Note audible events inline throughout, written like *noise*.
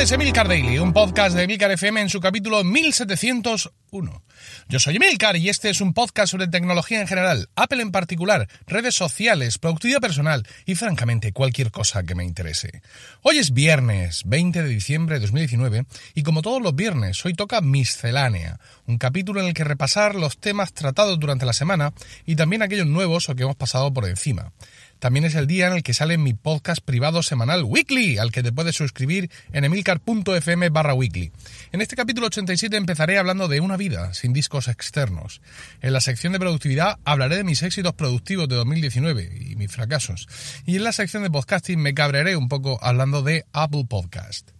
es Emilcar Daily, un podcast de Emilcar FM en su capítulo 1701. Yo soy Emilcar y este es un podcast sobre tecnología en general, Apple en particular, redes sociales, productividad personal y francamente cualquier cosa que me interese. Hoy es viernes 20 de diciembre de 2019 y como todos los viernes, hoy toca Miscelánea, un capítulo en el que repasar los temas tratados durante la semana y también aquellos nuevos o que hemos pasado por encima. También es el día en el que sale mi podcast privado semanal Weekly, al que te puedes suscribir en emilcar.fm barra weekly. En este capítulo 87 empezaré hablando de una vida sin discos externos. En la sección de productividad hablaré de mis éxitos productivos de 2019 y mis fracasos. Y en la sección de podcasting me cabrearé un poco hablando de Apple Podcast.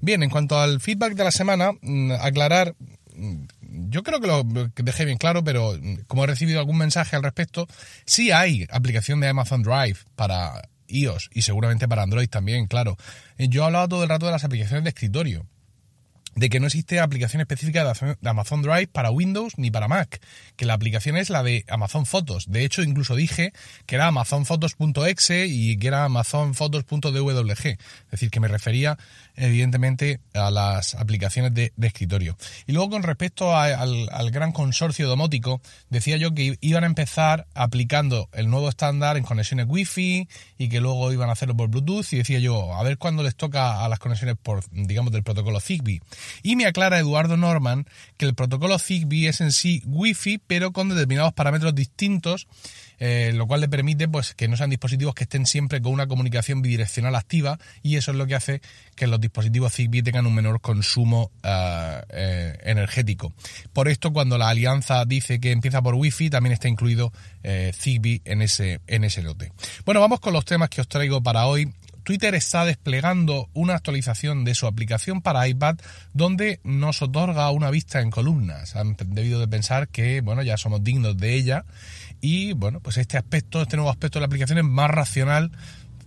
Bien, en cuanto al feedback de la semana, mm, aclarar mm, yo creo que lo dejé bien claro, pero como he recibido algún mensaje al respecto, sí hay aplicación de Amazon Drive para iOS y seguramente para Android también, claro. Yo he hablado todo el rato de las aplicaciones de escritorio de que no existe aplicación específica de Amazon Drive para Windows ni para Mac, que la aplicación es la de Amazon Fotos. De hecho, incluso dije que era amazonfotos.exe y que era amazonfotos.dwg. Es decir, que me refería evidentemente a las aplicaciones de, escritorio. Y luego con respecto al, gran consorcio domótico, decía yo que iban a empezar aplicando el nuevo estándar en conexiones Wi-Fi y que luego iban a hacerlo por Bluetooth y decía yo, a ver cuándo les toca a las conexiones por, digamos, del protocolo Zigbee. Y me aclara Eduardo Norman que el protocolo Zigbee es en sí Wi-Fi, pero con determinados parámetros distintos, eh, lo cual le permite pues, que no sean dispositivos que estén siempre con una comunicación bidireccional activa y eso es lo que hace que los dispositivos Zigbee tengan un menor consumo eh, eh, energético. Por esto, cuando la alianza dice que empieza por Wi-Fi, también está incluido Zigbee en ese, en ese lote. Bueno, vamos con los temas que os traigo para hoy. Twitter está desplegando una actualización de su aplicación para iPad donde nos otorga una vista en columnas. Han debido de pensar que, bueno, ya somos dignos de ella y, bueno, pues este aspecto, este nuevo aspecto de la aplicación es más racional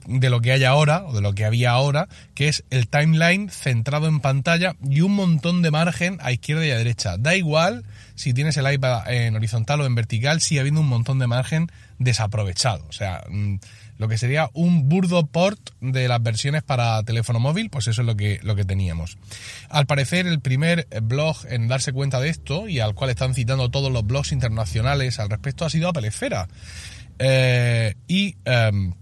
de lo que hay ahora o de lo que había ahora, que es el timeline centrado en pantalla y un montón de margen a izquierda y a derecha. Da igual si tienes el iPad en horizontal o en vertical, sigue habiendo un montón de margen desaprovechado. O sea, mm, lo que sería un burdo port de las versiones para teléfono móvil, pues eso es lo que, lo que teníamos. Al parecer, el primer blog en darse cuenta de esto, y al cual están citando todos los blogs internacionales al respecto, ha sido Apple Esfera. Eh, y em,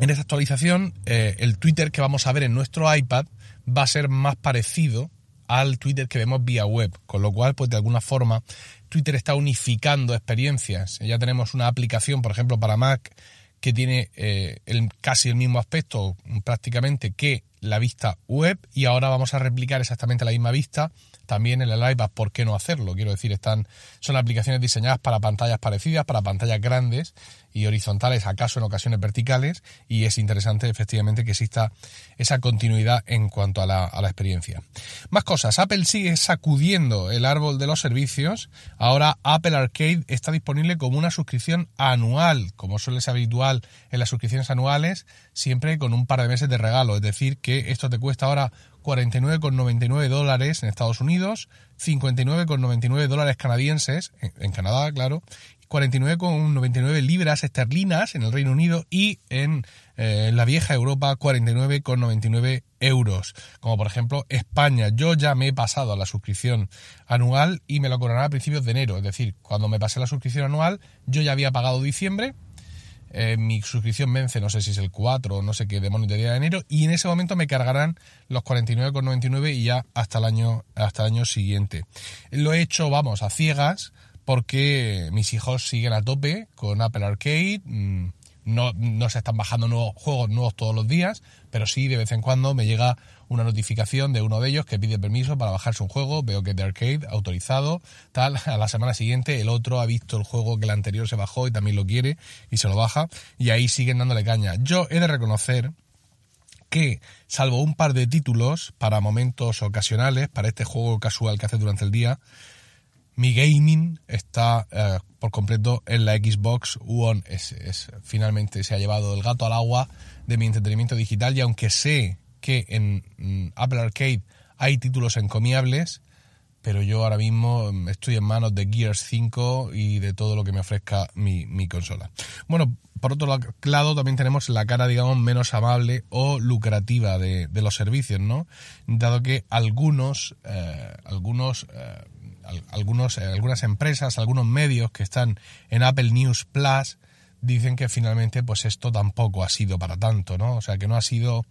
en esta actualización, eh, el Twitter que vamos a ver en nuestro iPad va a ser más parecido al Twitter que vemos vía web, con lo cual, pues de alguna forma, Twitter está unificando experiencias. Ya tenemos una aplicación, por ejemplo, para Mac que tiene eh, el, casi el mismo aspecto prácticamente que la vista web y ahora vamos a replicar exactamente la misma vista también en el iPad, ¿por qué no hacerlo? Quiero decir, están, son aplicaciones diseñadas para pantallas parecidas, para pantallas grandes y horizontales, acaso en ocasiones verticales, y es interesante efectivamente que exista esa continuidad en cuanto a la, a la experiencia. Más cosas, Apple sigue sacudiendo el árbol de los servicios, ahora Apple Arcade está disponible como una suscripción anual, como suele ser habitual en las suscripciones anuales, siempre con un par de meses de regalo, es decir, que esto te cuesta ahora 49,99 dólares en Estados Unidos, 59,99 dólares canadienses, en, Canadá, claro, 49,99 libras esterlinas en el Reino Unido y en eh, la vieja Europa 49,99 euros. Como por ejemplo España. Yo ya me he pasado a la suscripción anual y me lo cobrarán a principios de enero. Es decir, cuando me pasé la suscripción anual yo ya había pagado diciembre eh, mi suscripción vence, no sé si es el 4 o no sé qué demonios de día de enero, y en ese momento me cargarán los 49,99 y ya hasta el año, hasta el año siguiente. Lo he hecho, vamos, a ciegas, porque mis hijos siguen a tope con Apple Arcade. Mm, no, se están bajando nuevos juegos nuevos todos los días, pero sí de vez en cuando me llega una notificación de uno de ellos que pide permiso para bajarse un juego, veo que de arcade, autorizado, tal, *laughs* a la semana siguiente el otro ha visto el juego que el anterior se bajó y también lo quiere y se lo baja y ahí siguen dándole caña. Yo he de reconocer que, salvo un par de títulos para momentos ocasionales, para este juego casual que hace durante el día, mi gaming está eh, por completo en la Xbox One. Es, finalmente se ha llevado el gato al agua de mi entretenimiento digital y aunque sé que en mm, Apple Arcade hay títulos encomiables, pero yo ahora mismo mm, estoy en manos de Gears 5 y de todo lo que me ofrezca mi, mi consola. Bueno, por otro lado también tenemos la cara, digamos, menos amable o lucrativa de, de los servicios, ¿no? Dado que algunos, eh, algunos, eh, algunos, eh, algunas empresas, algunos medios que están en Apple News Plus dicen que finalmente, pues esto tampoco ha sido para tanto, ¿no? O sea, que no ha sido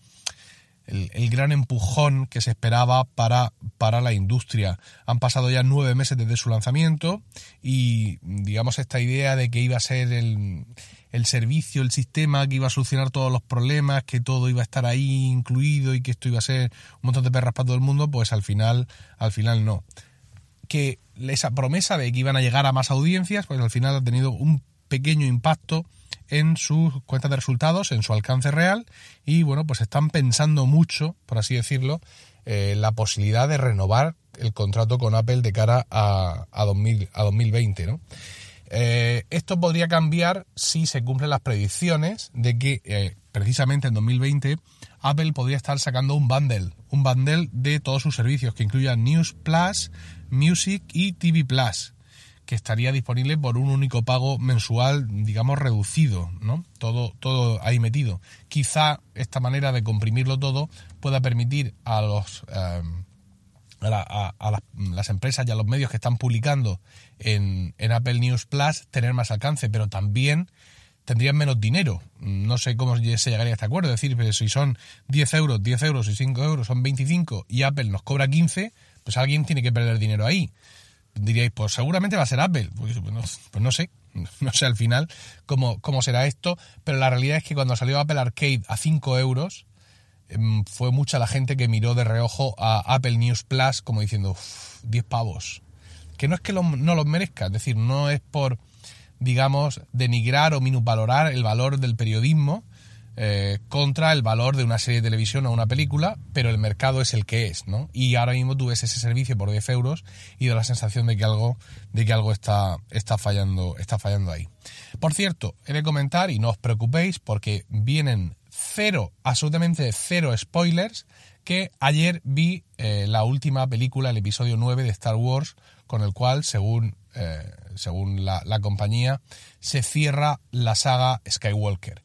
el, gran empujón que se esperaba para, para la industria. Han pasado ya nueve meses desde su lanzamiento y digamos esta idea de que iba a ser el, el servicio, el sistema que iba a solucionar todos los problemas, que todo iba a estar ahí incluido y que esto iba a ser un montón de perras para todo el mundo, pues al final, al final no. Que esa promesa de que iban a llegar a más audiencias, pues al final ha tenido un pequeño impacto en sus cuentas de resultados, en su alcance real y bueno, pues están pensando mucho, por así decirlo, eh, la posibilidad de renovar el contrato con Apple de cara a, a, 2000, a 2020, ¿no? Eh, esto podría cambiar si se cumplen las predicciones de que eh, precisamente en 2020 Apple podría estar sacando un bundle, un bundle de todos sus servicios que incluya News Plus, Music y TV Plus que estaría disponible por un único pago mensual, digamos, reducido, ¿no? Todo, todo ahí metido. Quizá esta manera de comprimirlo todo pueda permitir a los em, a, las, empresas y a los medios que están publicando en, en Apple News Plus tener más alcance, pero también tendrían menos dinero. No sé cómo se llegaría a este acuerdo. Es decir, si son 10 euros, 10 euros y 5 euros son 25 y Apple nos cobra 15, pues alguien tiene que perder dinero ahí diríais, pues seguramente va a ser Apple. Pues, pues, no, sé, *laughs* no sé al final cómo, cómo será esto, pero la realidad es que cuando salió Apple Arcade a 5 euros, em, fue mucha la gente que miró de reojo a Apple News Plus como diciendo, 10 pavos. Que no es que no los merezca, es decir, no es por, digamos, denigrar o minusvalorar el valor del periodismo, eh, contra el valor de una serie de televisión o una película, pero el mercado es el que es, ¿no? Y ahora mismo tú ves ese servicio por 10 euros y da la sensación de que algo, de que algo está, está, fallando, está fallando ahí. Por cierto, he de comentar, y no os preocupéis, porque vienen cero, absolutamente cero spoilers, que ayer vi eh, la última película, el episodio 9 de Star Wars, con el cual, según, eh, según la, compañía, se cierra la saga Skywalker.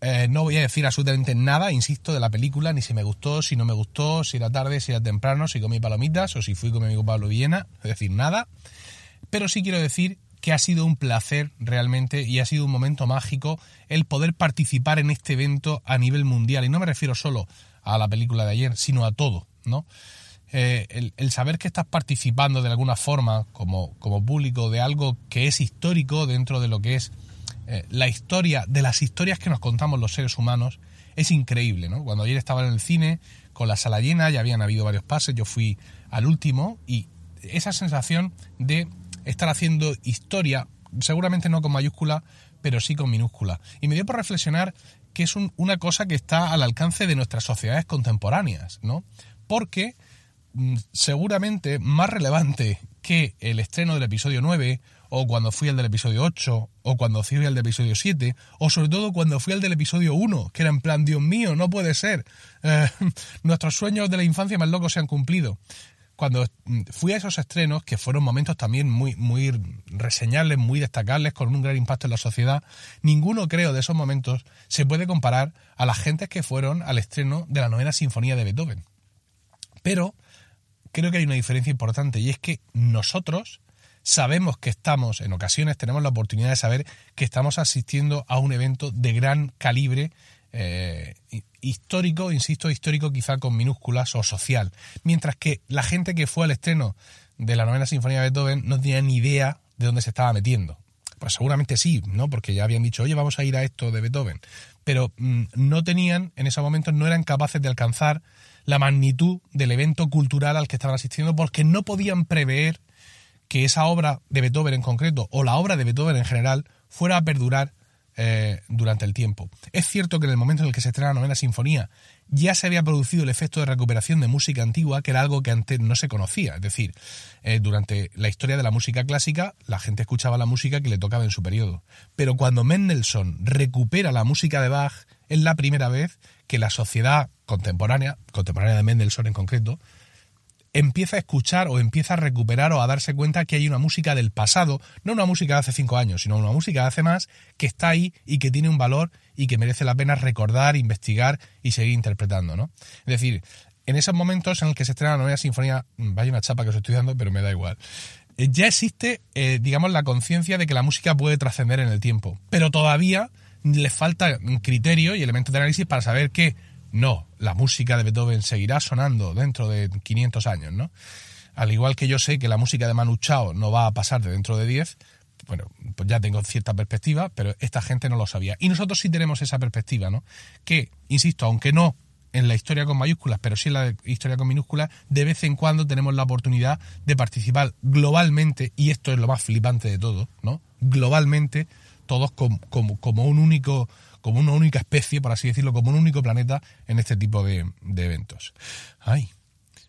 Eh, no voy a decir absolutamente nada, insisto, de la película, ni si me gustó, si no me gustó, si era tarde, si era temprano, si comí palomitas o si fui con mi amigo Pablo Villena, es decir, nada. Pero sí quiero decir que ha sido un placer realmente y ha sido un momento mágico el poder participar en este evento a nivel mundial. Y no me refiero solo a la película de ayer, sino a todo, ¿no? Eh, el, saber que estás participando de alguna forma como, público de algo que es histórico dentro de lo que es eh, la historia, de las historias que nos contamos los seres humanos, es increíble, ¿no? Cuando ayer estaba en el cine, con la sala llena, ya habían habido varios pases, yo fui al último y esa sensación de estar haciendo historia, seguramente no con mayúscula, pero sí con minúscula. Y me dio por reflexionar que es una cosa que está al alcance de nuestras sociedades contemporáneas, ¿no? Porque seguramente más relevante que el estreno del episodio 9 o cuando fui al del episodio 8, o cuando fui al del episodio 7, o sobre todo cuando fui al del episodio 1, que era en plan, Dios mío, no puede ser. Eh, *laughs* nuestros sueños de la infancia más locos se han cumplido. Cuando fui a esos estrenos, que fueron momentos también muy, muy reseñables, muy destacables, con un gran impacto en la sociedad, ninguno, creo, de esos momentos se puede comparar a las gentes que fueron al estreno de la novena sinfonía de Beethoven. Pero creo que hay una diferencia importante y es que nosotros sabemos que estamos, en ocasiones tenemos la oportunidad de saber que estamos asistiendo a un evento de gran calibre eh, histórico, insisto, histórico quizá con minúsculas o social. Mientras que la gente que fue al estreno de la novena sinfonía de Beethoven no tenía ni idea de dónde se estaba metiendo. Pues seguramente sí, ¿no? Porque ya habían dicho, oye, vamos a ir a esto de Beethoven. Pero mm, no tenían, en ese momento, no eran capaces de alcanzar la magnitud del evento cultural al que estaban asistiendo porque no podían prever que esa obra de Beethoven en concreto, o la obra de Beethoven en general, fuera a perdurar eh, durante el tiempo. Es cierto que en el momento en el que se estrena la novena sinfonía ya se había producido el efecto de recuperación de música antigua, que era algo que antes no se conocía. Es decir, eh, durante la historia de la música clásica, la gente escuchaba la música que le tocaba en su periodo. Pero cuando Mendelssohn recupera la música de Bach, es la primera vez que la sociedad contemporánea, contemporánea de Mendelssohn en concreto, empieza a escuchar o empieza a recuperar o a darse cuenta que hay una música del pasado, no una música de hace cinco años, sino una música de hace más, que está ahí y que tiene un valor y que merece la pena recordar, investigar y seguir interpretando, ¿no? Es decir, en esos momentos en los que se estrena la novena sinfonía, mm, vaya una chapa que os estoy dando, pero me da igual. Eh, ya existe, eh, digamos, la conciencia de que la música puede trascender en el tiempo, pero todavía le falta criterio y elementos de análisis para saber que no, la música de Beethoven seguirá sonando dentro de 500 años, ¿no? Al igual que yo sé que la música de Manu Chao no va a pasar de dentro de 10, bueno, pues ya tengo cierta perspectiva, pero esta gente no lo sabía. Y nosotros sí tenemos esa perspectiva, ¿no? Que, insisto, aunque no en la historia con mayúsculas, pero sí en la historia con minúsculas, de vez en cuando tenemos la oportunidad de participar globalmente, y esto es lo más flipante de todo, ¿no? Globalmente, todos como, un único como una única especie, por así decirlo, como un único planeta en este tipo de, eventos. Ay,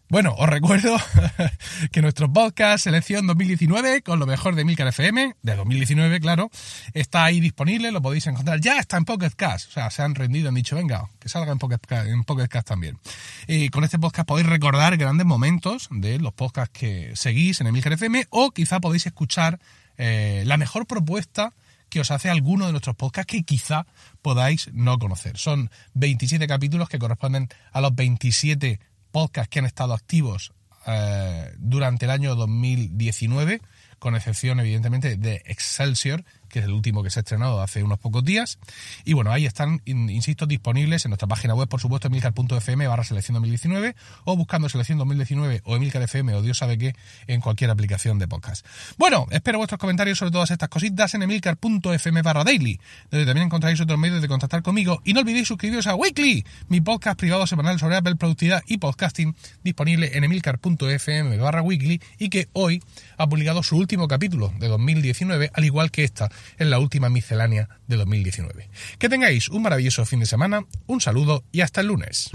bueno, os recuerdo *laughs* que nuestro podcast Selección 2019, con lo mejor de Milcar FM, de 2019, claro, está ahí disponible, lo podéis encontrar. Ya está en Pocket Cast, o sea, se han rendido, han dicho, venga, que salga en Pocket en Pocket Cast también. Y con este podcast podéis recordar grandes momentos de los podcasts que seguís en Milcar FM, o quizá podéis escuchar eh, la mejor propuesta que os hace alguno de nuestros podcasts que quizá podáis no conocer. Son 27 capítulos que corresponden a los 27 podcasts que han estado activos eh, durante el año 2019, con excepción evidentemente de Excelsior, que es el último que se ha estrenado hace unos pocos días. Y bueno, ahí están, insisto, disponibles en nuestra página web, por supuesto, emilcar.fm barra selección 2019 o buscando selección 2019 o Emilcar FM o Dios sabe qué en cualquier aplicación de podcast. Bueno, espero vuestros comentarios sobre todas estas cositas en emilcar.fm barra daily, donde también encontraréis otros medios de contactar conmigo. Y no olvidéis suscribiros a Weekly, mi podcast privado semanal sobre Apple, productividad y podcasting, disponible en emilcar.fm barra weekly y que hoy ha publicado su último capítulo de 2019, al igual que esta en la última miscelánea de 2019. Que tengáis un maravilloso fin de semana, un saludo y hasta el lunes.